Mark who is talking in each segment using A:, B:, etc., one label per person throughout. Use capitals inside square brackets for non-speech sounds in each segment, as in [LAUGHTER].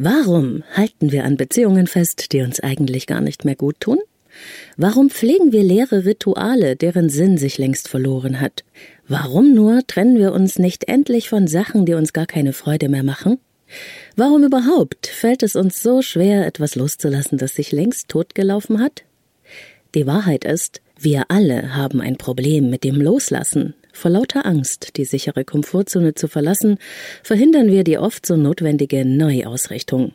A: Warum halten wir an Beziehungen fest, die uns eigentlich gar nicht mehr gut tun? Warum pflegen wir leere Rituale, deren Sinn sich längst verloren hat? Warum nur trennen wir uns nicht endlich von Sachen, die uns gar keine Freude mehr machen? Warum überhaupt fällt es uns so schwer, etwas loszulassen, das sich längst totgelaufen hat? Die Wahrheit ist, wir alle haben ein Problem mit dem Loslassen, vor lauter Angst, die sichere Komfortzone zu verlassen, verhindern wir die oft so notwendige Neuausrichtung.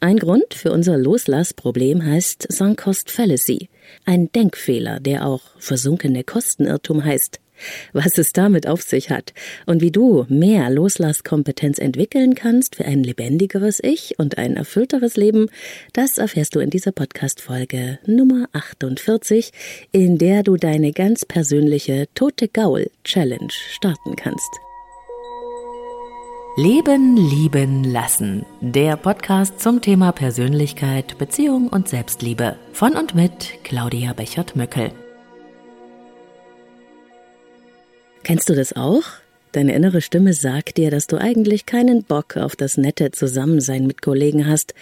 A: Ein Grund für unser Loslassproblem heißt Sunk Cost Fallacy, ein Denkfehler, der auch versunkene Kostenirrtum heißt was es damit auf sich hat und wie du mehr Loslasskompetenz entwickeln kannst für ein lebendigeres Ich und ein erfüllteres Leben, das erfährst du in dieser Podcast-Folge Nummer 48, in der du deine ganz persönliche Tote Gaul Challenge starten kannst. Leben, lieben, lassen. Der Podcast zum Thema Persönlichkeit, Beziehung und Selbstliebe. Von und mit Claudia Bechert-Möckel. Kennst du das auch? Deine innere Stimme sagt dir, dass du eigentlich keinen Bock auf das nette Zusammensein mit Kollegen hast,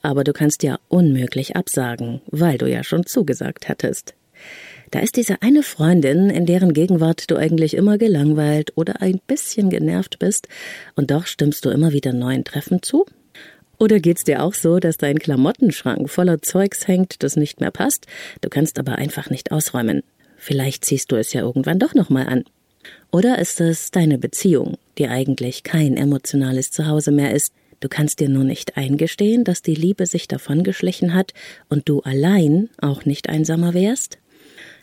A: aber du kannst ja unmöglich absagen, weil du ja schon zugesagt hattest. Da ist diese eine Freundin, in deren Gegenwart du eigentlich immer gelangweilt oder ein bisschen genervt bist, und doch stimmst du immer wieder neuen Treffen zu? Oder geht's dir auch so, dass dein Klamottenschrank voller Zeugs hängt, das nicht mehr passt, du kannst aber einfach nicht ausräumen? Vielleicht ziehst du es ja irgendwann doch nochmal an. Oder ist es deine Beziehung, die eigentlich kein emotionales Zuhause mehr ist? Du kannst dir nur nicht eingestehen, dass die Liebe sich davongeschlichen hat und du allein auch nicht einsamer wärst?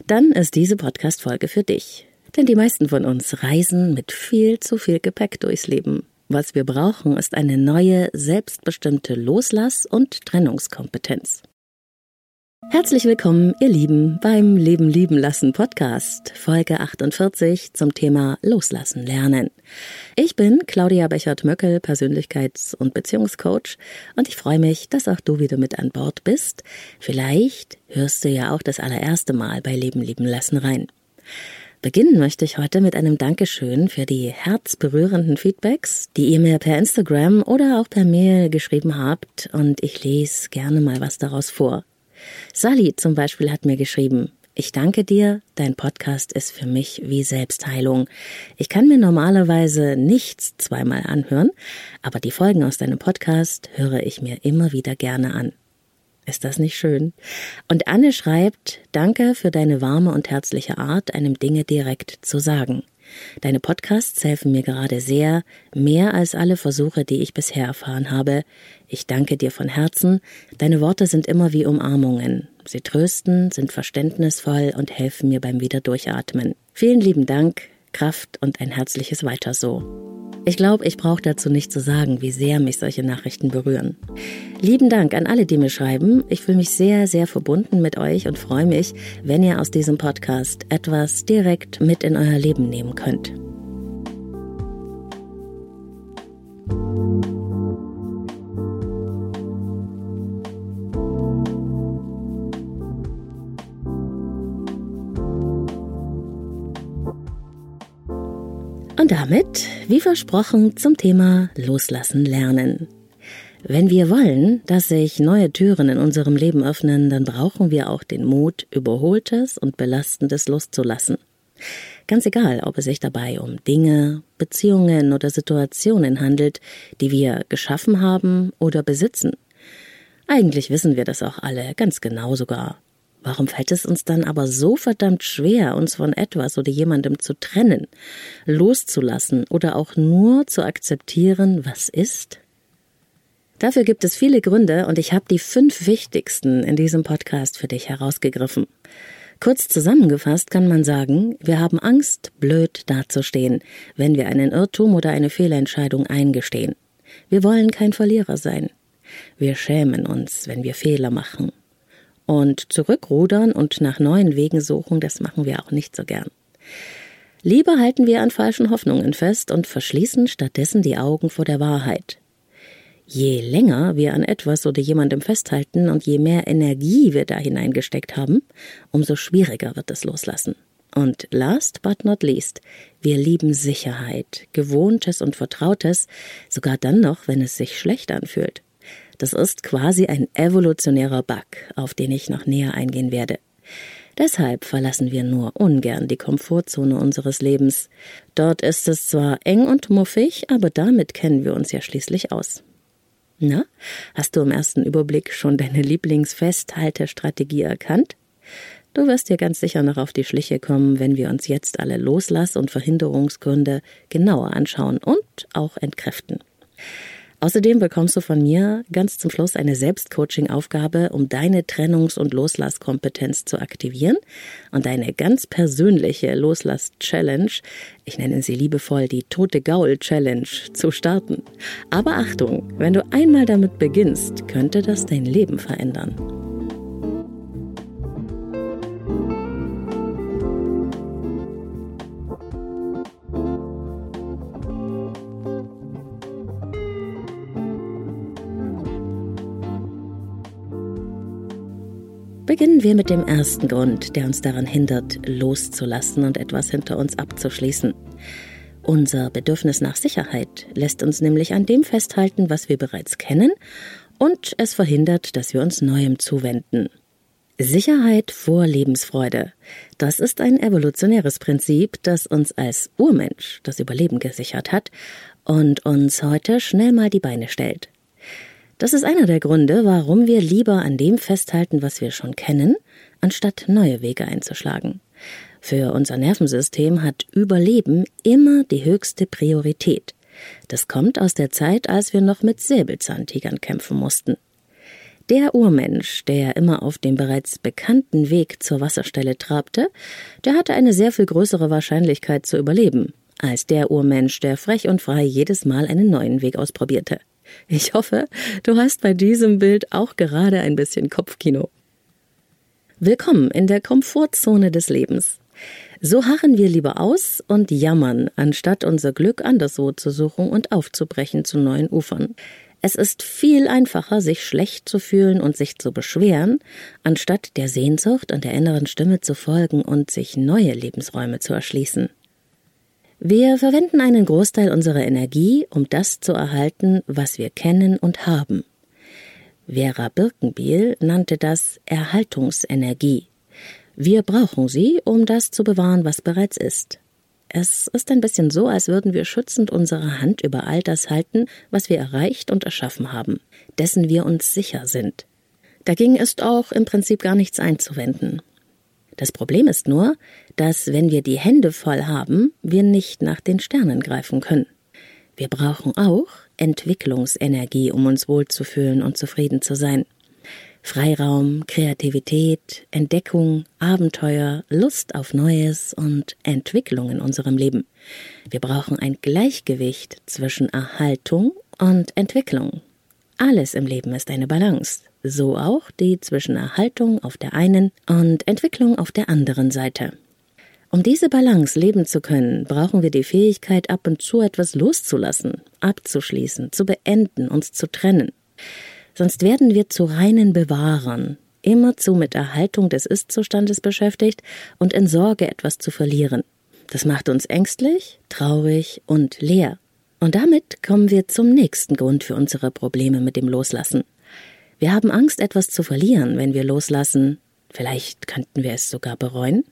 A: Dann ist diese Podcast-Folge für dich. Denn die meisten von uns reisen mit viel zu viel Gepäck durchs Leben. Was wir brauchen, ist eine neue, selbstbestimmte Loslass- und Trennungskompetenz. Herzlich willkommen, ihr Lieben, beim Leben lieben lassen Podcast, Folge 48 zum Thema Loslassen lernen. Ich bin Claudia Bechert-Möckel, Persönlichkeits- und Beziehungscoach und ich freue mich, dass auch du wieder mit an Bord bist. Vielleicht hörst du ja auch das allererste Mal bei Leben lieben lassen rein. Beginnen möchte ich heute mit einem Dankeschön für die herzberührenden Feedbacks, die ihr mir per Instagram oder auch per Mail geschrieben habt und ich lese gerne mal was daraus vor. Sally zum Beispiel hat mir geschrieben, ich danke dir, dein Podcast ist für mich wie Selbstheilung. Ich kann mir normalerweise nichts zweimal anhören, aber die Folgen aus deinem Podcast höre ich mir immer wieder gerne an. Ist das nicht schön? Und Anne schreibt, danke für deine warme und herzliche Art, einem Dinge direkt zu sagen. Deine Podcasts helfen mir gerade sehr, mehr als alle Versuche, die ich bisher erfahren habe. Ich danke dir von Herzen. Deine Worte sind immer wie Umarmungen. Sie trösten, sind verständnisvoll und helfen mir beim Wiederdurchatmen. Vielen lieben Dank, Kraft und ein herzliches Weiter so. Ich glaube, ich brauche dazu nicht zu sagen, wie sehr mich solche Nachrichten berühren. Lieben Dank an alle, die mir schreiben. Ich fühle mich sehr, sehr verbunden mit euch und freue mich, wenn ihr aus diesem Podcast etwas direkt mit in euer Leben nehmen könnt. Damit, wie versprochen, zum Thema Loslassen lernen. Wenn wir wollen, dass sich neue Türen in unserem Leben öffnen, dann brauchen wir auch den Mut, Überholtes und Belastendes loszulassen. Ganz egal, ob es sich dabei um Dinge, Beziehungen oder Situationen handelt, die wir geschaffen haben oder besitzen. Eigentlich wissen wir das auch alle, ganz genau sogar. Warum fällt es uns dann aber so verdammt schwer, uns von etwas oder jemandem zu trennen, loszulassen oder auch nur zu akzeptieren, was ist? Dafür gibt es viele Gründe und ich habe die fünf wichtigsten in diesem Podcast für dich herausgegriffen. Kurz zusammengefasst kann man sagen, wir haben Angst, blöd dazustehen, wenn wir einen Irrtum oder eine Fehlentscheidung eingestehen. Wir wollen kein Verlierer sein. Wir schämen uns, wenn wir Fehler machen. Und zurückrudern und nach neuen Wegen suchen, das machen wir auch nicht so gern. Lieber halten wir an falschen Hoffnungen fest und verschließen stattdessen die Augen vor der Wahrheit. Je länger wir an etwas oder jemandem festhalten und je mehr Energie wir da hineingesteckt haben, umso schwieriger wird es loslassen. Und last but not least, wir lieben Sicherheit, Gewohntes und Vertrautes, sogar dann noch, wenn es sich schlecht anfühlt. Das ist quasi ein evolutionärer Bug, auf den ich noch näher eingehen werde. Deshalb verlassen wir nur ungern die Komfortzone unseres Lebens. Dort ist es zwar eng und muffig, aber damit kennen wir uns ja schließlich aus. Na, hast du im ersten Überblick schon deine Lieblingsfesthaltestrategie erkannt? Du wirst dir ganz sicher noch auf die Schliche kommen, wenn wir uns jetzt alle Loslass- und Verhinderungsgründe genauer anschauen und auch entkräften. Außerdem bekommst du von mir ganz zum Schluss eine Selbstcoaching-Aufgabe, um deine Trennungs- und Loslasskompetenz zu aktivieren und deine ganz persönliche Loslass-Challenge, ich nenne sie liebevoll die Tote Gaul-Challenge, zu starten. Aber Achtung, wenn du einmal damit beginnst, könnte das dein Leben verändern. Beginnen wir mit dem ersten Grund, der uns daran hindert, loszulassen und etwas hinter uns abzuschließen. Unser Bedürfnis nach Sicherheit lässt uns nämlich an dem festhalten, was wir bereits kennen, und es verhindert, dass wir uns Neuem zuwenden. Sicherheit vor Lebensfreude. Das ist ein evolutionäres Prinzip, das uns als Urmensch das Überleben gesichert hat und uns heute schnell mal die Beine stellt. Das ist einer der Gründe, warum wir lieber an dem festhalten, was wir schon kennen, anstatt neue Wege einzuschlagen. Für unser Nervensystem hat Überleben immer die höchste Priorität. Das kommt aus der Zeit, als wir noch mit Säbelzahntigern kämpfen mussten. Der Urmensch, der immer auf dem bereits bekannten Weg zur Wasserstelle trabte, der hatte eine sehr viel größere Wahrscheinlichkeit zu überleben, als der Urmensch, der frech und frei jedes Mal einen neuen Weg ausprobierte. Ich hoffe, du hast bei diesem Bild auch gerade ein bisschen Kopfkino. Willkommen in der Komfortzone des Lebens. So harren wir lieber aus und jammern, anstatt unser Glück anderswo zu suchen und aufzubrechen zu neuen Ufern. Es ist viel einfacher, sich schlecht zu fühlen und sich zu beschweren, anstatt der Sehnsucht und der inneren Stimme zu folgen und sich neue Lebensräume zu erschließen. Wir verwenden einen Großteil unserer Energie, um das zu erhalten, was wir kennen und haben. Vera Birkenbiel nannte das Erhaltungsenergie. Wir brauchen sie, um das zu bewahren, was bereits ist. Es ist ein bisschen so, als würden wir schützend unsere Hand über all das halten, was wir erreicht und erschaffen haben, dessen wir uns sicher sind. Dagegen ist auch im Prinzip gar nichts einzuwenden. Das Problem ist nur, dass wenn wir die Hände voll haben, wir nicht nach den Sternen greifen können. Wir brauchen auch Entwicklungsenergie, um uns wohlzufühlen und zufrieden zu sein. Freiraum, Kreativität, Entdeckung, Abenteuer, Lust auf Neues und Entwicklung in unserem Leben. Wir brauchen ein Gleichgewicht zwischen Erhaltung und Entwicklung. Alles im Leben ist eine Balance so auch die zwischen Erhaltung auf der einen und Entwicklung auf der anderen Seite. Um diese Balance leben zu können, brauchen wir die Fähigkeit, ab und zu etwas loszulassen, abzuschließen, zu beenden, uns zu trennen. Sonst werden wir zu reinen Bewahrern, immerzu mit Erhaltung des Ist-Zustandes beschäftigt und in Sorge, etwas zu verlieren. Das macht uns ängstlich, traurig und leer. Und damit kommen wir zum nächsten Grund für unsere Probleme mit dem Loslassen. Wir haben Angst, etwas zu verlieren, wenn wir loslassen. Vielleicht könnten wir es sogar bereuen.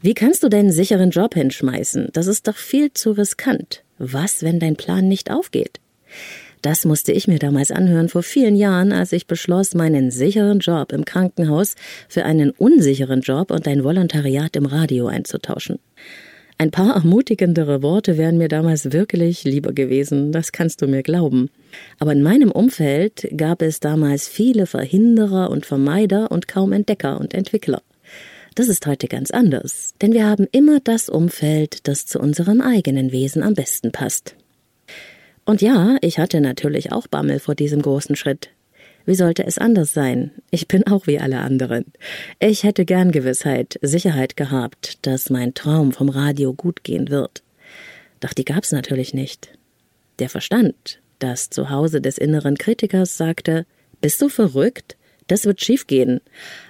A: Wie kannst du deinen sicheren Job hinschmeißen? Das ist doch viel zu riskant. Was, wenn dein Plan nicht aufgeht? Das musste ich mir damals anhören vor vielen Jahren, als ich beschloss, meinen sicheren Job im Krankenhaus für einen unsicheren Job und ein Volontariat im Radio einzutauschen. Ein paar ermutigendere Worte wären mir damals wirklich lieber gewesen, das kannst du mir glauben. Aber in meinem Umfeld gab es damals viele Verhinderer und Vermeider und kaum Entdecker und Entwickler. Das ist heute ganz anders, denn wir haben immer das Umfeld, das zu unserem eigenen Wesen am besten passt. Und ja, ich hatte natürlich auch Bammel vor diesem großen Schritt. Wie sollte es anders sein? Ich bin auch wie alle anderen. Ich hätte gern Gewissheit, Sicherheit gehabt, dass mein Traum vom Radio gut gehen wird. Doch die gab's natürlich nicht. Der Verstand, das Zuhause des inneren Kritikers, sagte, bist du verrückt? Das wird schiefgehen.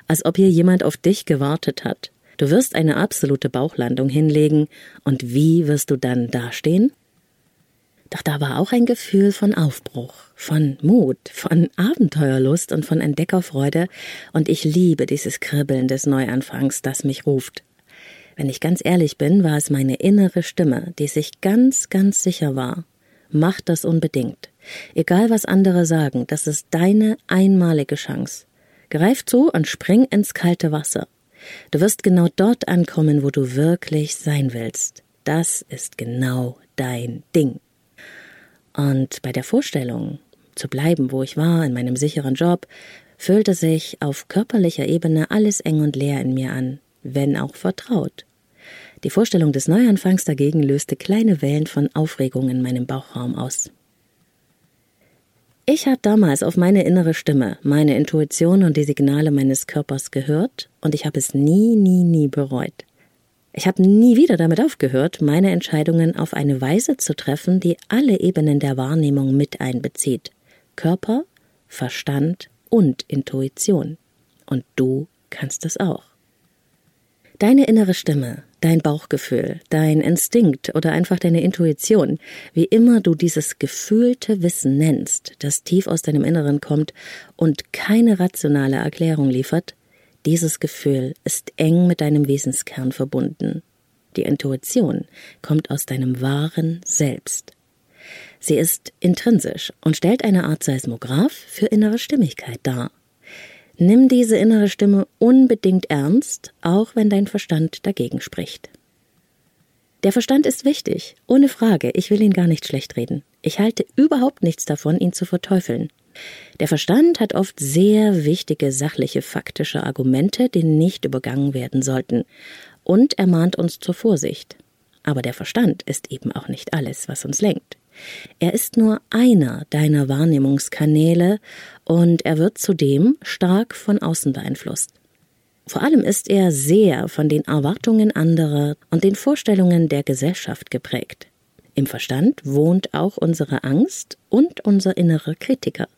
A: Als ob hier jemand auf dich gewartet hat. Du wirst eine absolute Bauchlandung hinlegen, und wie wirst du dann dastehen? Doch da war auch ein Gefühl von Aufbruch, von Mut, von Abenteuerlust und von Entdeckerfreude, und ich liebe dieses Kribbeln des Neuanfangs, das mich ruft. Wenn ich ganz ehrlich bin, war es meine innere Stimme, die sich ganz, ganz sicher war. Mach das unbedingt. Egal was andere sagen, das ist deine einmalige Chance. Greif zu und spring ins kalte Wasser. Du wirst genau dort ankommen, wo du wirklich sein willst. Das ist genau dein Ding. Und bei der Vorstellung, zu bleiben, wo ich war, in meinem sicheren Job, fühlte sich auf körperlicher Ebene alles eng und leer in mir an, wenn auch vertraut. Die Vorstellung des Neuanfangs dagegen löste kleine Wellen von Aufregung in meinem Bauchraum aus. Ich habe damals auf meine innere Stimme, meine Intuition und die Signale meines Körpers gehört und ich habe es nie, nie, nie bereut. Ich habe nie wieder damit aufgehört, meine Entscheidungen auf eine Weise zu treffen, die alle Ebenen der Wahrnehmung mit einbezieht. Körper, Verstand und Intuition. Und du kannst es auch. Deine innere Stimme, dein Bauchgefühl, dein Instinkt oder einfach deine Intuition, wie immer du dieses gefühlte Wissen nennst, das tief aus deinem Inneren kommt und keine rationale Erklärung liefert, dieses Gefühl ist eng mit deinem Wesenskern verbunden. Die Intuition kommt aus deinem wahren Selbst. Sie ist intrinsisch und stellt eine Art Seismograph für innere Stimmigkeit dar. Nimm diese innere Stimme unbedingt ernst, auch wenn dein Verstand dagegen spricht. Der Verstand ist wichtig, ohne Frage, ich will ihn gar nicht schlecht reden. Ich halte überhaupt nichts davon, ihn zu verteufeln. Der Verstand hat oft sehr wichtige sachliche faktische Argumente, die nicht übergangen werden sollten, und er mahnt uns zur Vorsicht. Aber der Verstand ist eben auch nicht alles, was uns lenkt. Er ist nur einer deiner Wahrnehmungskanäle und er wird zudem stark von außen beeinflusst. Vor allem ist er sehr von den Erwartungen anderer und den Vorstellungen der Gesellschaft geprägt. Im Verstand wohnt auch unsere Angst und unser innerer Kritiker.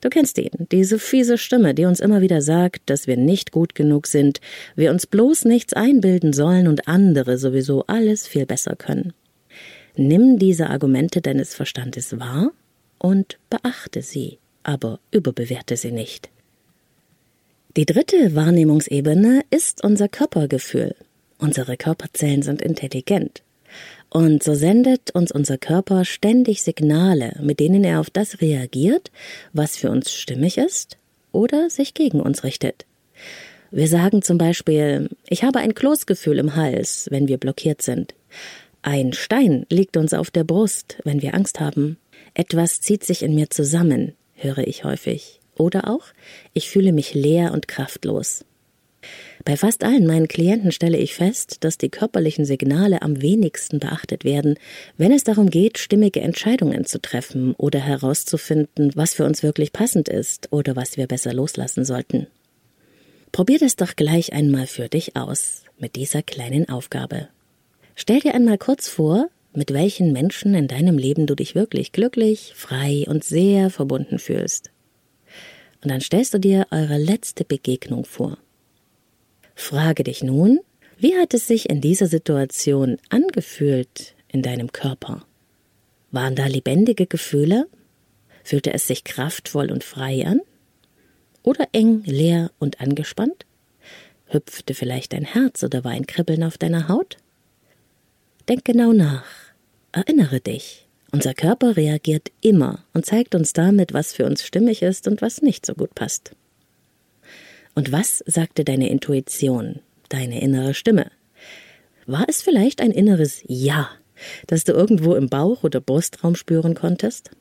A: Du kennst ihn, diese fiese Stimme, die uns immer wieder sagt, dass wir nicht gut genug sind, wir uns bloß nichts einbilden sollen und andere sowieso alles viel besser können. Nimm diese Argumente deines Verstandes wahr und beachte sie, aber überbewerte sie nicht. Die dritte Wahrnehmungsebene ist unser Körpergefühl. Unsere Körperzellen sind intelligent. Und so sendet uns unser Körper ständig Signale, mit denen er auf das reagiert, was für uns stimmig ist oder sich gegen uns richtet. Wir sagen zum Beispiel, ich habe ein Kloßgefühl im Hals, wenn wir blockiert sind. Ein Stein liegt uns auf der Brust, wenn wir Angst haben. Etwas zieht sich in mir zusammen, höre ich häufig. Oder auch, ich fühle mich leer und kraftlos. Bei fast allen meinen Klienten stelle ich fest, dass die körperlichen Signale am wenigsten beachtet werden, wenn es darum geht, stimmige Entscheidungen zu treffen oder herauszufinden, was für uns wirklich passend ist oder was wir besser loslassen sollten. Probier das doch gleich einmal für dich aus mit dieser kleinen Aufgabe. Stell dir einmal kurz vor, mit welchen Menschen in deinem Leben du dich wirklich glücklich, frei und sehr verbunden fühlst. Und dann stellst du dir eure letzte Begegnung vor. Frage dich nun, wie hat es sich in dieser Situation angefühlt in deinem Körper? Waren da lebendige Gefühle? Fühlte es sich kraftvoll und frei an? Oder eng, leer und angespannt? Hüpfte vielleicht dein Herz oder war ein Kribbeln auf deiner Haut? Denk genau nach. Erinnere dich. Unser Körper reagiert immer und zeigt uns damit, was für uns stimmig ist und was nicht so gut passt. Und was sagte deine Intuition, deine innere Stimme? War es vielleicht ein inneres Ja, das du irgendwo im Bauch oder Brustraum spüren konntest?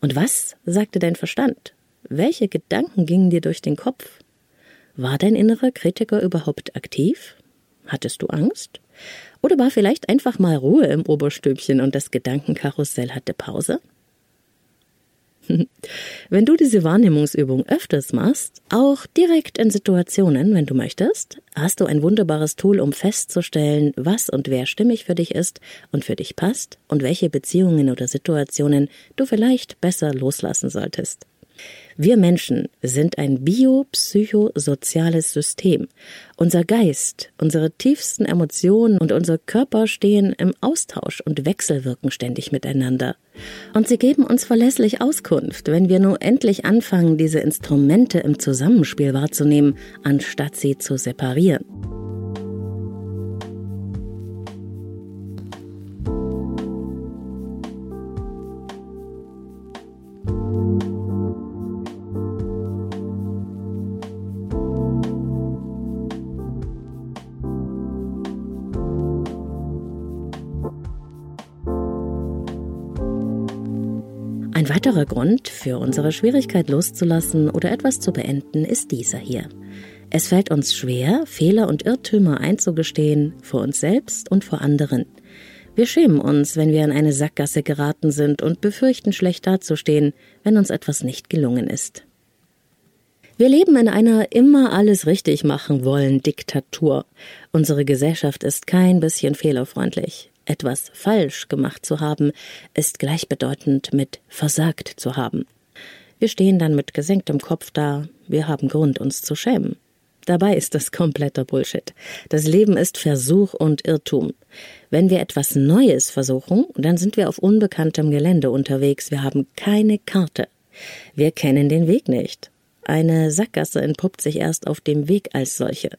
A: Und was sagte dein Verstand? Welche Gedanken gingen dir durch den Kopf? War dein innerer Kritiker überhaupt aktiv? Hattest du Angst? Oder war vielleicht einfach mal Ruhe im Oberstübchen und das Gedankenkarussell hatte Pause? [LAUGHS] Wenn du diese Wahrnehmungsübung öfters machst, auch direkt in Situationen, wenn du möchtest, hast du ein wunderbares Tool, um festzustellen, was und wer stimmig für dich ist und für dich passt und welche Beziehungen oder Situationen du vielleicht besser loslassen solltest. Wir Menschen sind ein biopsychosoziales System. Unser Geist, unsere tiefsten Emotionen und unser Körper stehen im Austausch und wechselwirken ständig miteinander. Und sie geben uns verlässlich Auskunft, wenn wir nur endlich anfangen, diese Instrumente im Zusammenspiel wahrzunehmen, anstatt sie zu separieren. Weiterer Grund für unsere Schwierigkeit loszulassen oder etwas zu beenden ist dieser hier. Es fällt uns schwer, Fehler und Irrtümer einzugestehen, vor uns selbst und vor anderen. Wir schämen uns, wenn wir in eine Sackgasse geraten sind und befürchten, schlecht dazustehen, wenn uns etwas nicht gelungen ist. Wir leben in einer immer alles richtig machen wollen Diktatur. Unsere Gesellschaft ist kein bisschen fehlerfreundlich. Etwas falsch gemacht zu haben, ist gleichbedeutend mit versagt zu haben. Wir stehen dann mit gesenktem Kopf da, wir haben Grund, uns zu schämen. Dabei ist das kompletter Bullshit. Das Leben ist Versuch und Irrtum. Wenn wir etwas Neues versuchen, dann sind wir auf unbekanntem Gelände unterwegs, wir haben keine Karte. Wir kennen den Weg nicht. Eine Sackgasse entpuppt sich erst auf dem Weg als solche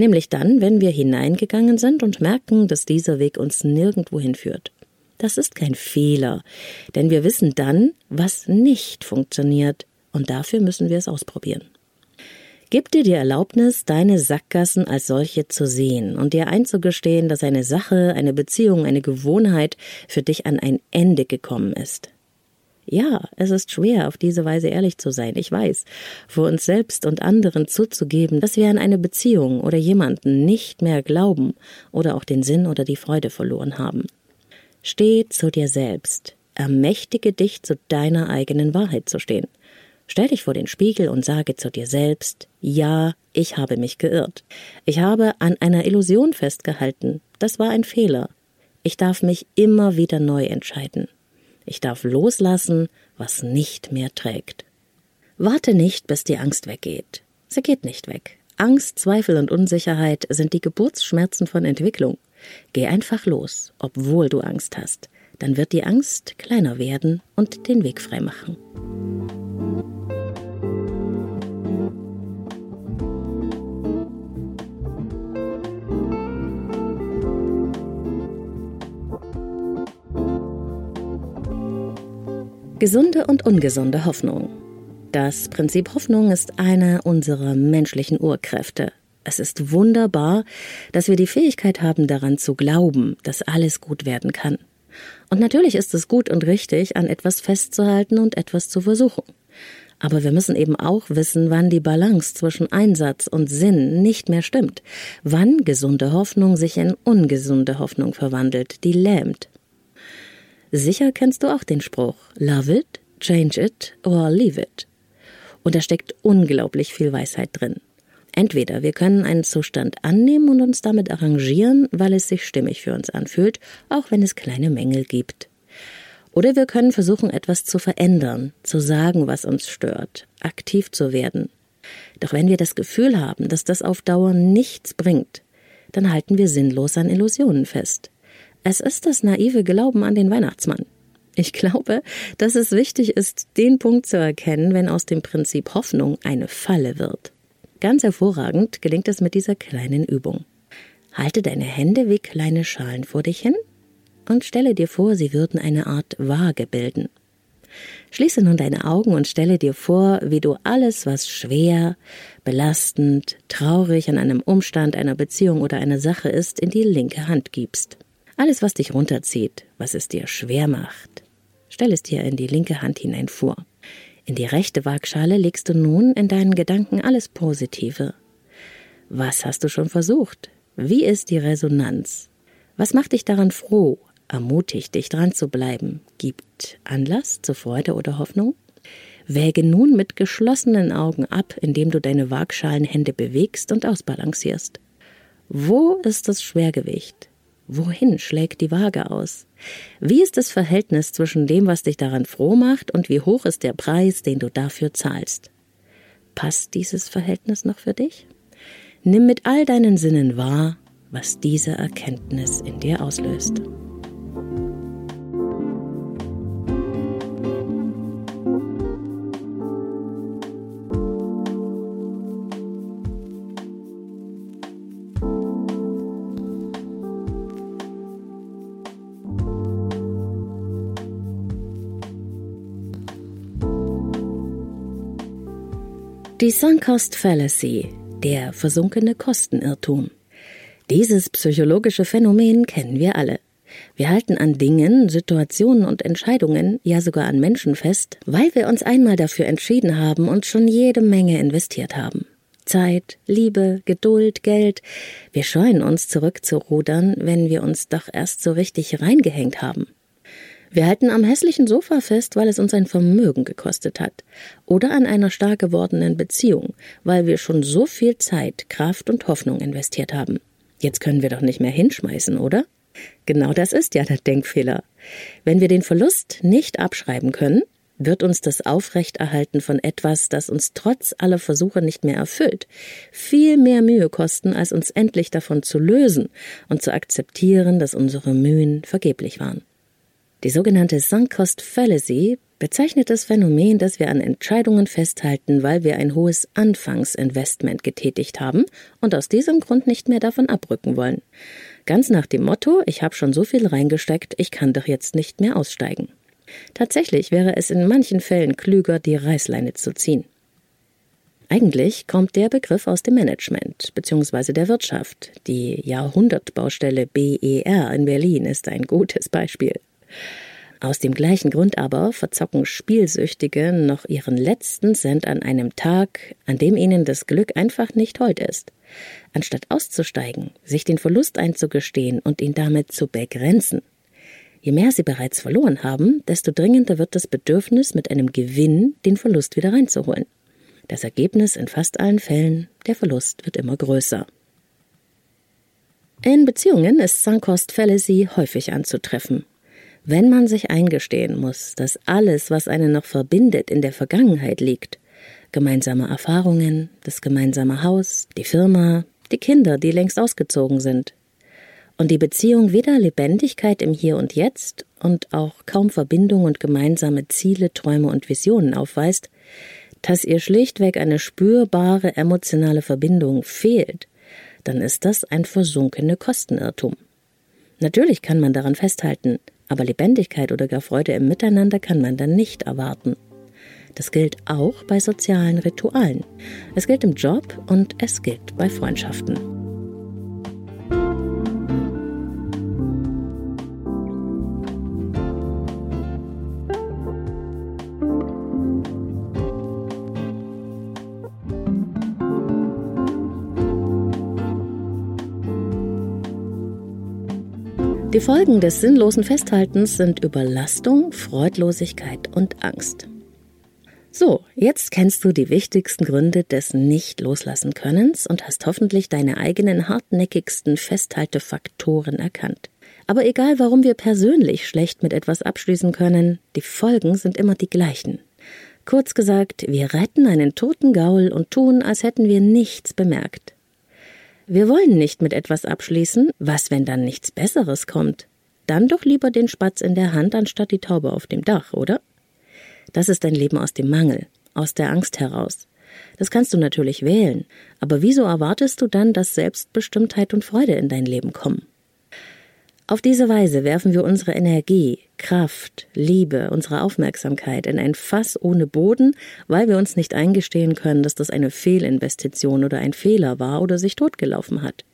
A: nämlich dann, wenn wir hineingegangen sind und merken, dass dieser Weg uns nirgendwo hinführt. Das ist kein Fehler, denn wir wissen dann, was nicht funktioniert, und dafür müssen wir es ausprobieren. Gib dir die Erlaubnis, deine Sackgassen als solche zu sehen und dir einzugestehen, dass eine Sache, eine Beziehung, eine Gewohnheit für dich an ein Ende gekommen ist. Ja, es ist schwer, auf diese Weise ehrlich zu sein, ich weiß, vor uns selbst und anderen zuzugeben, dass wir an eine Beziehung oder jemanden nicht mehr glauben oder auch den Sinn oder die Freude verloren haben. Steh zu dir selbst, ermächtige dich, zu deiner eigenen Wahrheit zu stehen. Stell dich vor den Spiegel und sage zu dir selbst, ja, ich habe mich geirrt. Ich habe an einer Illusion festgehalten. Das war ein Fehler. Ich darf mich immer wieder neu entscheiden. Ich darf loslassen, was nicht mehr trägt. Warte nicht, bis die Angst weggeht. Sie geht nicht weg. Angst, Zweifel und Unsicherheit sind die Geburtsschmerzen von Entwicklung. Geh einfach los, obwohl du Angst hast. Dann wird die Angst kleiner werden und den Weg frei machen. Gesunde und ungesunde Hoffnung. Das Prinzip Hoffnung ist eine unserer menschlichen Urkräfte. Es ist wunderbar, dass wir die Fähigkeit haben, daran zu glauben, dass alles gut werden kann. Und natürlich ist es gut und richtig, an etwas festzuhalten und etwas zu versuchen. Aber wir müssen eben auch wissen, wann die Balance zwischen Einsatz und Sinn nicht mehr stimmt, wann gesunde Hoffnung sich in ungesunde Hoffnung verwandelt, die lähmt. Sicher kennst du auch den Spruch Love it, change it or leave it. Und da steckt unglaublich viel Weisheit drin. Entweder wir können einen Zustand annehmen und uns damit arrangieren, weil es sich stimmig für uns anfühlt, auch wenn es kleine Mängel gibt. Oder wir können versuchen, etwas zu verändern, zu sagen, was uns stört, aktiv zu werden. Doch wenn wir das Gefühl haben, dass das auf Dauer nichts bringt, dann halten wir sinnlos an Illusionen fest. Es ist das naive Glauben an den Weihnachtsmann. Ich glaube, dass es wichtig ist, den Punkt zu erkennen, wenn aus dem Prinzip Hoffnung eine Falle wird. Ganz hervorragend gelingt es mit dieser kleinen Übung. Halte deine Hände wie kleine Schalen vor dich hin und stelle dir vor, sie würden eine Art Waage bilden. Schließe nun deine Augen und stelle dir vor, wie du alles, was schwer, belastend, traurig an einem Umstand, einer Beziehung oder einer Sache ist, in die linke Hand gibst. Alles, was dich runterzieht, was es dir schwer macht, stell es dir in die linke Hand hinein vor. In die rechte Waagschale legst du nun in deinen Gedanken alles Positive. Was hast du schon versucht? Wie ist die Resonanz? Was macht dich daran froh? Ermutigt dich dran zu bleiben? Gibt Anlass zur Freude oder Hoffnung? Wäge nun mit geschlossenen Augen ab, indem du deine Waagschalenhände bewegst und ausbalancierst. Wo ist das Schwergewicht? Wohin schlägt die Waage aus? Wie ist das Verhältnis zwischen dem, was dich daran froh macht, und wie hoch ist der Preis, den du dafür zahlst? Passt dieses Verhältnis noch für dich? Nimm mit all deinen Sinnen wahr, was diese Erkenntnis in dir auslöst. Die Sunk Cost Fallacy, der versunkene Kostenirrtum. Dieses psychologische Phänomen kennen wir alle. Wir halten an Dingen, Situationen und Entscheidungen, ja sogar an Menschen fest, weil wir uns einmal dafür entschieden haben und schon jede Menge investiert haben. Zeit, Liebe, Geduld, Geld. Wir scheuen uns zurückzurudern, wenn wir uns doch erst so richtig reingehängt haben. Wir halten am hässlichen Sofa fest, weil es uns ein Vermögen gekostet hat. Oder an einer stark gewordenen Beziehung, weil wir schon so viel Zeit, Kraft und Hoffnung investiert haben. Jetzt können wir doch nicht mehr hinschmeißen, oder? Genau das ist ja der Denkfehler. Wenn wir den Verlust nicht abschreiben können, wird uns das Aufrechterhalten von etwas, das uns trotz aller Versuche nicht mehr erfüllt, viel mehr Mühe kosten, als uns endlich davon zu lösen und zu akzeptieren, dass unsere Mühen vergeblich waren. Die sogenannte Sunk Cost Fallacy bezeichnet das Phänomen, dass wir an Entscheidungen festhalten, weil wir ein hohes Anfangsinvestment getätigt haben und aus diesem Grund nicht mehr davon abrücken wollen. Ganz nach dem Motto, ich habe schon so viel reingesteckt, ich kann doch jetzt nicht mehr aussteigen. Tatsächlich wäre es in manchen Fällen klüger, die Reißleine zu ziehen. Eigentlich kommt der Begriff aus dem Management bzw. der Wirtschaft. Die Jahrhundertbaustelle BER in Berlin ist ein gutes Beispiel. Aus dem gleichen Grund aber verzocken Spielsüchtige noch ihren letzten Cent an einem Tag, an dem ihnen das Glück einfach nicht hold ist. Anstatt auszusteigen, sich den Verlust einzugestehen und ihn damit zu begrenzen. Je mehr sie bereits verloren haben, desto dringender wird das Bedürfnis, mit einem Gewinn den Verlust wieder reinzuholen. Das Ergebnis in fast allen Fällen, der Verlust wird immer größer. In Beziehungen ist Sunkost Fallacy häufig anzutreffen wenn man sich eingestehen muss, dass alles, was einen noch verbindet, in der Vergangenheit liegt, gemeinsame Erfahrungen, das gemeinsame Haus, die Firma, die Kinder, die längst ausgezogen sind, und die Beziehung weder Lebendigkeit im Hier und Jetzt und auch kaum Verbindung und gemeinsame Ziele, Träume und Visionen aufweist, dass ihr schlichtweg eine spürbare emotionale Verbindung fehlt, dann ist das ein versunkene Kostenirrtum. Natürlich kann man daran festhalten, aber Lebendigkeit oder gar Freude im Miteinander kann man dann nicht erwarten. Das gilt auch bei sozialen Ritualen. Es gilt im Job und es gilt bei Freundschaften. Die Folgen des sinnlosen Festhaltens sind Überlastung, Freudlosigkeit und Angst. So, jetzt kennst du die wichtigsten Gründe des Nicht-Loslassen-Könnens und hast hoffentlich deine eigenen hartnäckigsten Festhaltefaktoren erkannt. Aber egal, warum wir persönlich schlecht mit etwas abschließen können, die Folgen sind immer die gleichen. Kurz gesagt, wir retten einen toten Gaul und tun, als hätten wir nichts bemerkt. Wir wollen nicht mit etwas abschließen, was, wenn dann nichts Besseres kommt? Dann doch lieber den Spatz in der Hand anstatt die Taube auf dem Dach, oder? Das ist ein Leben aus dem Mangel, aus der Angst heraus. Das kannst du natürlich wählen, aber wieso erwartest du dann, dass Selbstbestimmtheit und Freude in dein Leben kommen? Auf diese Weise werfen wir unsere Energie, Kraft, Liebe, unsere Aufmerksamkeit in ein Fass ohne Boden, weil wir uns nicht eingestehen können, dass das eine Fehlinvestition oder ein Fehler war oder sich totgelaufen hat.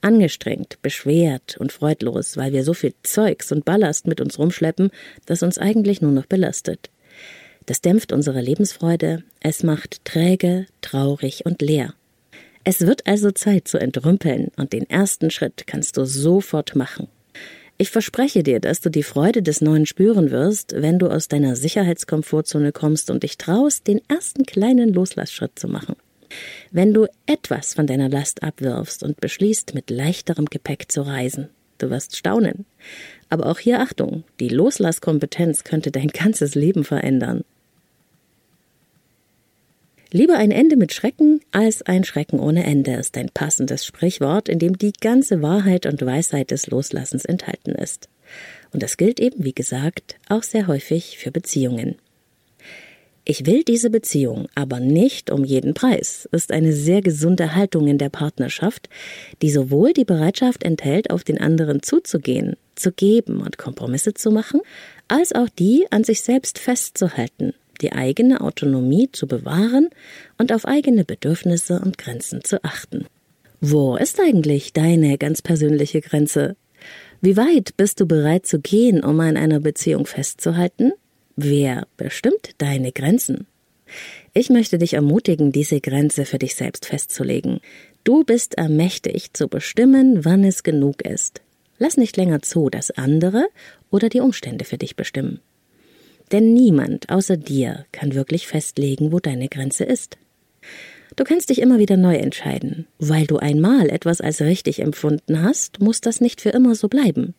A: Angestrengt, beschwert und freudlos, weil wir so viel Zeugs und Ballast mit uns rumschleppen, das uns eigentlich nur noch belastet. Das dämpft unsere Lebensfreude, es macht träge, traurig und leer. Es wird also Zeit zu entrümpeln und den ersten Schritt kannst du sofort machen. Ich verspreche dir, dass du die Freude des Neuen spüren wirst, wenn du aus deiner Sicherheitskomfortzone kommst und dich traust, den ersten kleinen Loslassschritt zu machen. Wenn du etwas von deiner Last abwirfst und beschließt, mit leichterem Gepäck zu reisen. Du wirst staunen. Aber auch hier Achtung, die Loslasskompetenz könnte dein [LAUGHS] ganzes Leben verändern. Lieber ein Ende mit Schrecken als ein Schrecken ohne Ende ist ein passendes Sprichwort, in dem die ganze Wahrheit und Weisheit des Loslassens enthalten ist. Und das gilt eben, wie gesagt, auch sehr häufig für Beziehungen. Ich will diese Beziehung, aber nicht um jeden Preis, ist eine sehr gesunde Haltung in der Partnerschaft, die sowohl die Bereitschaft enthält, auf den anderen zuzugehen, zu geben und Kompromisse zu machen, als auch die, an sich selbst festzuhalten, die eigene Autonomie zu bewahren und auf eigene Bedürfnisse und Grenzen zu achten. Wo ist eigentlich deine ganz persönliche Grenze? Wie weit bist du bereit zu gehen, um an einer Beziehung festzuhalten? Wer bestimmt deine Grenzen? Ich möchte dich ermutigen, diese Grenze für dich selbst festzulegen. Du bist ermächtigt zu bestimmen, wann es genug ist. Lass nicht länger zu, dass andere oder die Umstände für dich bestimmen. Denn niemand außer dir kann wirklich festlegen, wo deine Grenze ist. Du kannst dich immer wieder neu entscheiden. Weil du einmal etwas als richtig empfunden hast, muss das nicht für immer so bleiben.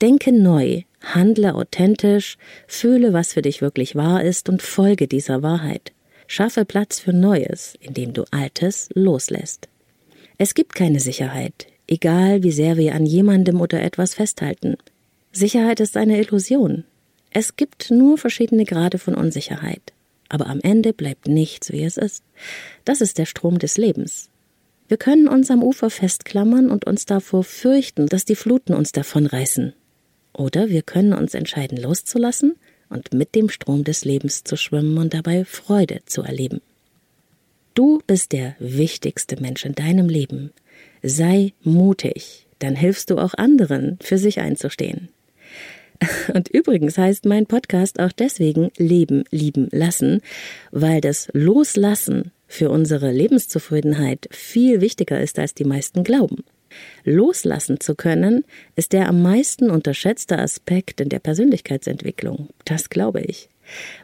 A: Denke neu, handle authentisch, fühle, was für dich wirklich wahr ist und folge dieser Wahrheit. Schaffe Platz für Neues, indem du Altes loslässt. Es gibt keine Sicherheit, egal wie sehr wir an jemandem oder etwas festhalten. Sicherheit ist eine Illusion. Es gibt nur verschiedene Grade von Unsicherheit aber am Ende bleibt nichts, wie es ist. Das ist der Strom des Lebens. Wir können uns am Ufer festklammern und uns davor fürchten, dass die Fluten uns davonreißen. Oder wir können uns entscheiden, loszulassen und mit dem Strom des Lebens zu schwimmen und dabei Freude zu erleben. Du bist der wichtigste Mensch in deinem Leben. Sei mutig, dann hilfst du auch anderen, für sich einzustehen. [LAUGHS] Und übrigens heißt mein Podcast auch deswegen Leben, lieben, lassen, weil das Loslassen für unsere Lebenszufriedenheit viel wichtiger ist, als die meisten glauben. Loslassen zu können, ist der am meisten unterschätzte Aspekt in der Persönlichkeitsentwicklung. Das glaube ich.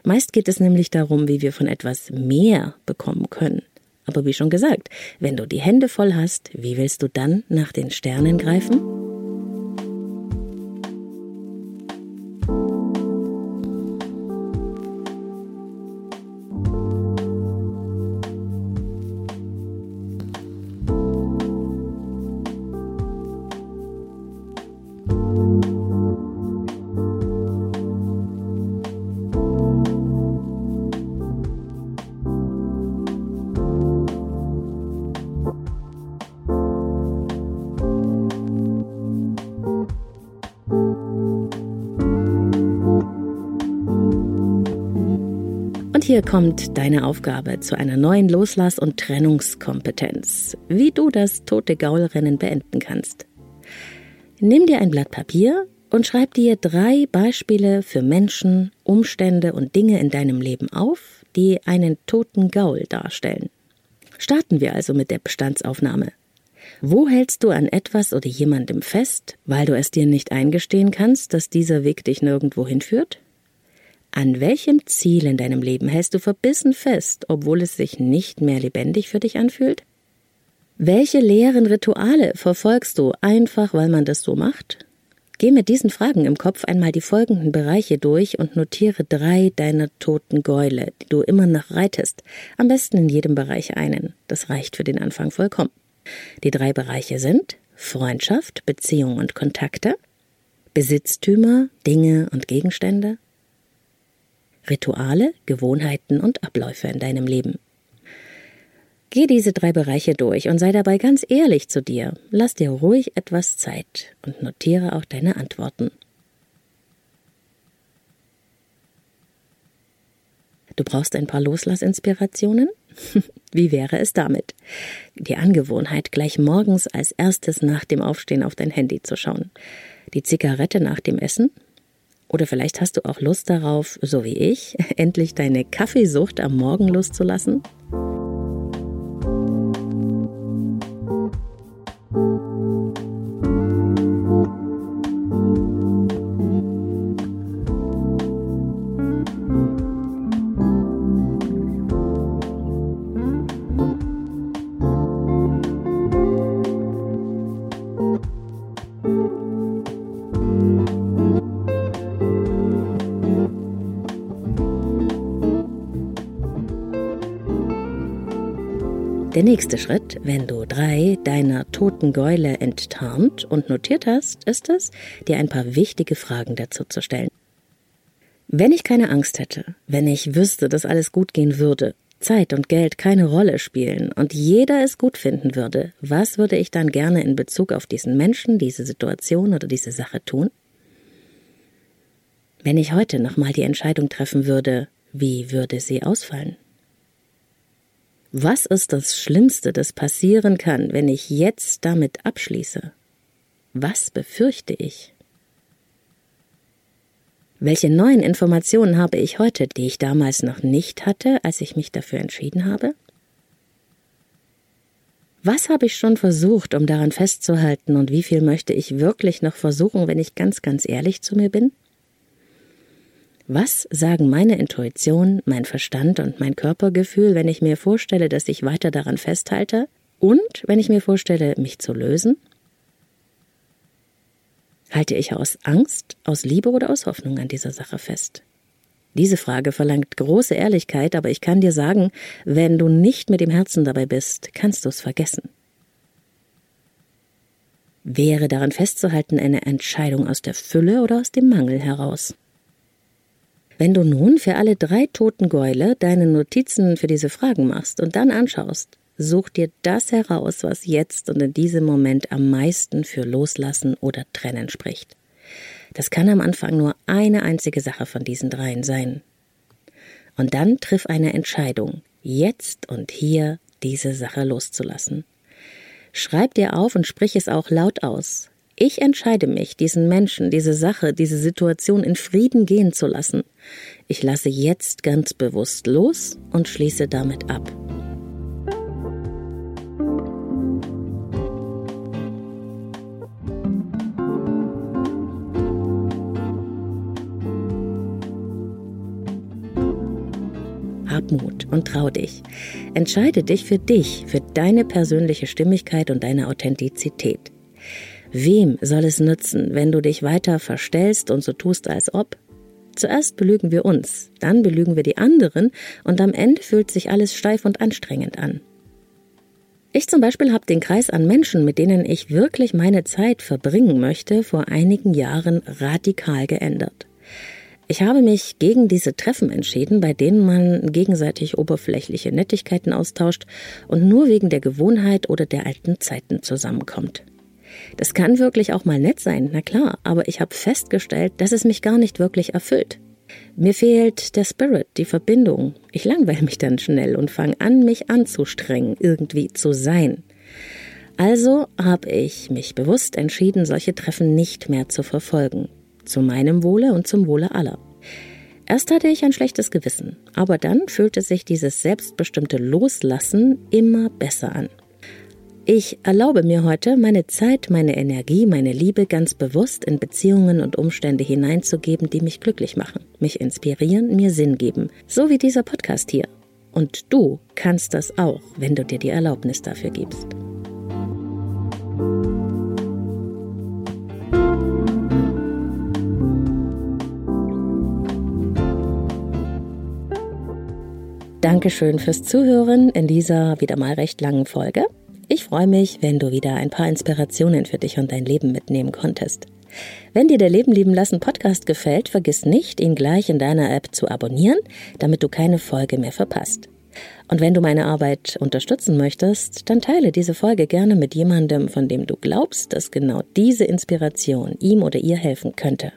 A: Meist geht es nämlich darum, wie wir von etwas mehr bekommen können. Aber wie schon gesagt, wenn du die Hände voll hast, wie willst du dann nach den Sternen greifen? Hier kommt deine Aufgabe zu einer neuen Loslass- und Trennungskompetenz, wie du das tote Gaulrennen beenden kannst. Nimm dir ein Blatt Papier und schreib dir drei Beispiele für Menschen, Umstände und Dinge in deinem Leben auf, die einen toten Gaul darstellen. Starten wir also mit der Bestandsaufnahme. Wo hältst du an etwas oder jemandem fest, weil du es dir nicht eingestehen kannst, dass dieser Weg dich nirgendwo hinführt? An welchem Ziel in deinem Leben hältst du verbissen fest, obwohl es sich nicht mehr lebendig für dich anfühlt? Welche leeren Rituale verfolgst du einfach, weil man das so macht? Geh mit diesen Fragen im Kopf einmal die folgenden Bereiche durch und notiere drei deiner toten Gäule, die du immer noch reitest. Am besten in jedem Bereich einen. Das reicht für den Anfang vollkommen. Die drei Bereiche sind Freundschaft, Beziehung und Kontakte, Besitztümer, Dinge und Gegenstände Rituale, Gewohnheiten und Abläufe in deinem Leben. Geh diese drei Bereiche durch und sei dabei ganz ehrlich zu dir. Lass dir ruhig etwas Zeit und notiere auch deine Antworten. Du brauchst ein paar Loslassinspirationen? [LAUGHS] Wie wäre es damit? Die Angewohnheit, gleich morgens als erstes nach dem Aufstehen auf dein Handy zu schauen. Die Zigarette nach dem Essen? Oder vielleicht hast du auch Lust darauf, so wie ich, [LAUGHS] endlich deine Kaffeesucht am Morgen loszulassen? Nächste Schritt, wenn du drei deiner toten Gäule enttarnt und notiert hast, ist es, dir ein paar wichtige Fragen dazu zu stellen. Wenn ich keine Angst hätte, wenn ich wüsste, dass alles gut gehen würde, Zeit und Geld keine Rolle spielen und jeder es gut finden würde, was würde ich dann gerne in Bezug auf diesen Menschen, diese Situation oder diese Sache tun? Wenn ich heute nochmal die Entscheidung treffen würde, wie würde sie ausfallen? Was ist das Schlimmste, das passieren kann, wenn ich jetzt damit abschließe? Was befürchte ich? Welche neuen Informationen habe ich heute, die ich damals noch nicht hatte, als ich mich dafür entschieden habe? Was habe ich schon versucht, um daran festzuhalten und wie viel möchte ich wirklich noch versuchen, wenn ich ganz, ganz ehrlich zu mir bin? Was sagen meine Intuition, mein Verstand und mein Körpergefühl, wenn ich mir vorstelle, dass ich weiter daran festhalte und wenn ich mir vorstelle, mich zu lösen? Halte ich aus Angst, aus Liebe oder aus Hoffnung an dieser Sache fest? Diese Frage verlangt große Ehrlichkeit, aber ich kann dir sagen, wenn du nicht mit dem Herzen dabei bist, kannst du es vergessen. Wäre daran festzuhalten eine Entscheidung aus der Fülle oder aus dem Mangel heraus? Wenn du nun für alle drei toten Gäule deine Notizen für diese Fragen machst und dann anschaust, Such dir das heraus, was jetzt und in diesem Moment am meisten für Loslassen oder Trennen spricht. Das kann am Anfang nur eine einzige Sache von diesen dreien sein. Und dann triff eine Entscheidung, jetzt und hier diese Sache loszulassen. Schreib dir auf und sprich es auch laut aus. Ich entscheide mich, diesen Menschen, diese Sache, diese Situation in Frieden gehen zu lassen. Ich lasse jetzt ganz bewusst los und schließe damit ab. Hab Mut und trau dich. Entscheide dich für dich, für deine persönliche Stimmigkeit und deine Authentizität. Wem soll es nützen, wenn du dich weiter verstellst und so tust, als ob? Zuerst belügen wir uns, dann belügen wir die anderen und am Ende fühlt sich alles steif und anstrengend an. Ich zum Beispiel habe den Kreis an Menschen, mit denen ich wirklich meine Zeit verbringen möchte, vor einigen Jahren radikal geändert. Ich habe mich gegen diese Treffen entschieden, bei denen man gegenseitig oberflächliche Nettigkeiten austauscht und nur wegen der Gewohnheit oder der alten Zeiten zusammenkommt. Das kann wirklich auch mal nett sein, na klar, aber ich habe festgestellt, dass es mich gar nicht wirklich erfüllt. Mir fehlt der Spirit, die Verbindung. Ich langweile mich dann schnell und fange an, mich anzustrengen, irgendwie zu sein. Also habe ich mich bewusst entschieden, solche Treffen nicht mehr zu verfolgen zu meinem Wohle und zum Wohle aller. Erst hatte ich ein schlechtes Gewissen, aber dann fühlte sich dieses selbstbestimmte Loslassen immer besser an. Ich erlaube mir heute, meine Zeit, meine Energie, meine Liebe ganz bewusst in Beziehungen und Umstände hineinzugeben, die mich glücklich machen, mich inspirieren, mir Sinn geben, so wie dieser Podcast hier. Und du kannst das auch, wenn du dir die Erlaubnis dafür gibst. Dankeschön fürs Zuhören in dieser wieder mal recht langen Folge. Ich freue mich, wenn du wieder ein paar Inspirationen für dich und dein Leben mitnehmen konntest. Wenn dir der Leben lieben lassen Podcast gefällt, vergiss nicht, ihn gleich in deiner App zu abonnieren, damit du keine Folge mehr verpasst. Und wenn du meine Arbeit unterstützen möchtest, dann teile diese Folge gerne mit jemandem, von dem du glaubst, dass genau diese Inspiration ihm oder ihr helfen könnte.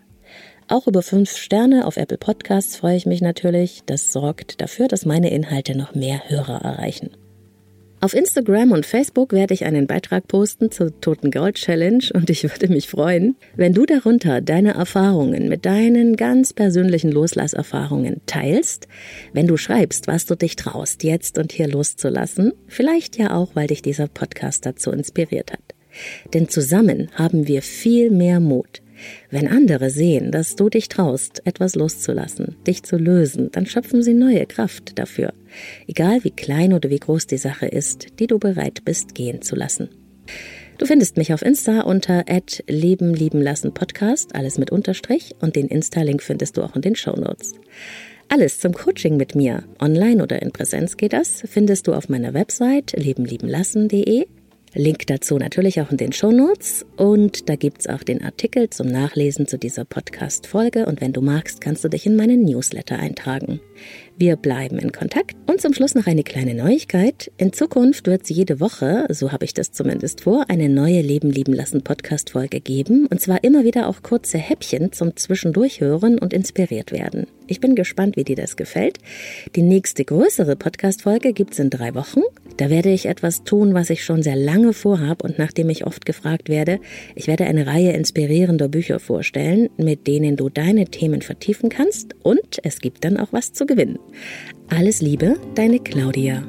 A: Auch über fünf Sterne auf Apple Podcasts freue ich mich natürlich. Das sorgt dafür, dass meine Inhalte noch mehr Hörer erreichen. Auf Instagram und Facebook werde ich einen Beitrag posten zur Toten Gold Challenge und ich würde mich freuen, wenn du darunter deine Erfahrungen mit deinen ganz persönlichen Loslasserfahrungen teilst, wenn du schreibst, was du dich traust, jetzt und hier loszulassen, vielleicht ja auch, weil dich dieser Podcast dazu inspiriert hat. Denn zusammen haben wir viel mehr Mut. Wenn andere sehen, dass du dich traust, etwas loszulassen, dich zu lösen, dann schöpfen sie neue Kraft dafür, egal wie klein oder wie groß die Sache ist, die du bereit bist gehen zu lassen. Du findest mich auf Insta unter Leben lieben lassen Podcast, alles mit Unterstrich und den Insta-Link findest du auch in den Show Notes. Alles zum Coaching mit mir, online oder in Präsenz geht das, findest du auf meiner Website lebenliebenlassen.de. Link dazu natürlich auch in den Shownotes und da gibt's auch den Artikel zum Nachlesen zu dieser Podcast-Folge und wenn du magst, kannst du dich in meinen Newsletter eintragen. Wir bleiben in Kontakt. Und zum Schluss noch eine kleine Neuigkeit. In Zukunft wird es jede Woche, so habe ich das zumindest vor, eine neue Leben lieben lassen Podcast-Folge geben. Und zwar immer wieder auch kurze Häppchen zum Zwischendurchhören und inspiriert werden. Ich bin gespannt, wie dir das gefällt. Die nächste größere Podcast-Folge gibt es in drei Wochen. Da werde ich etwas tun, was ich schon sehr lange vorhab und nachdem ich oft gefragt werde. Ich werde eine Reihe inspirierender Bücher vorstellen, mit denen du deine Themen vertiefen kannst und es gibt dann auch was zu gewinnen. Alles Liebe, deine Claudia.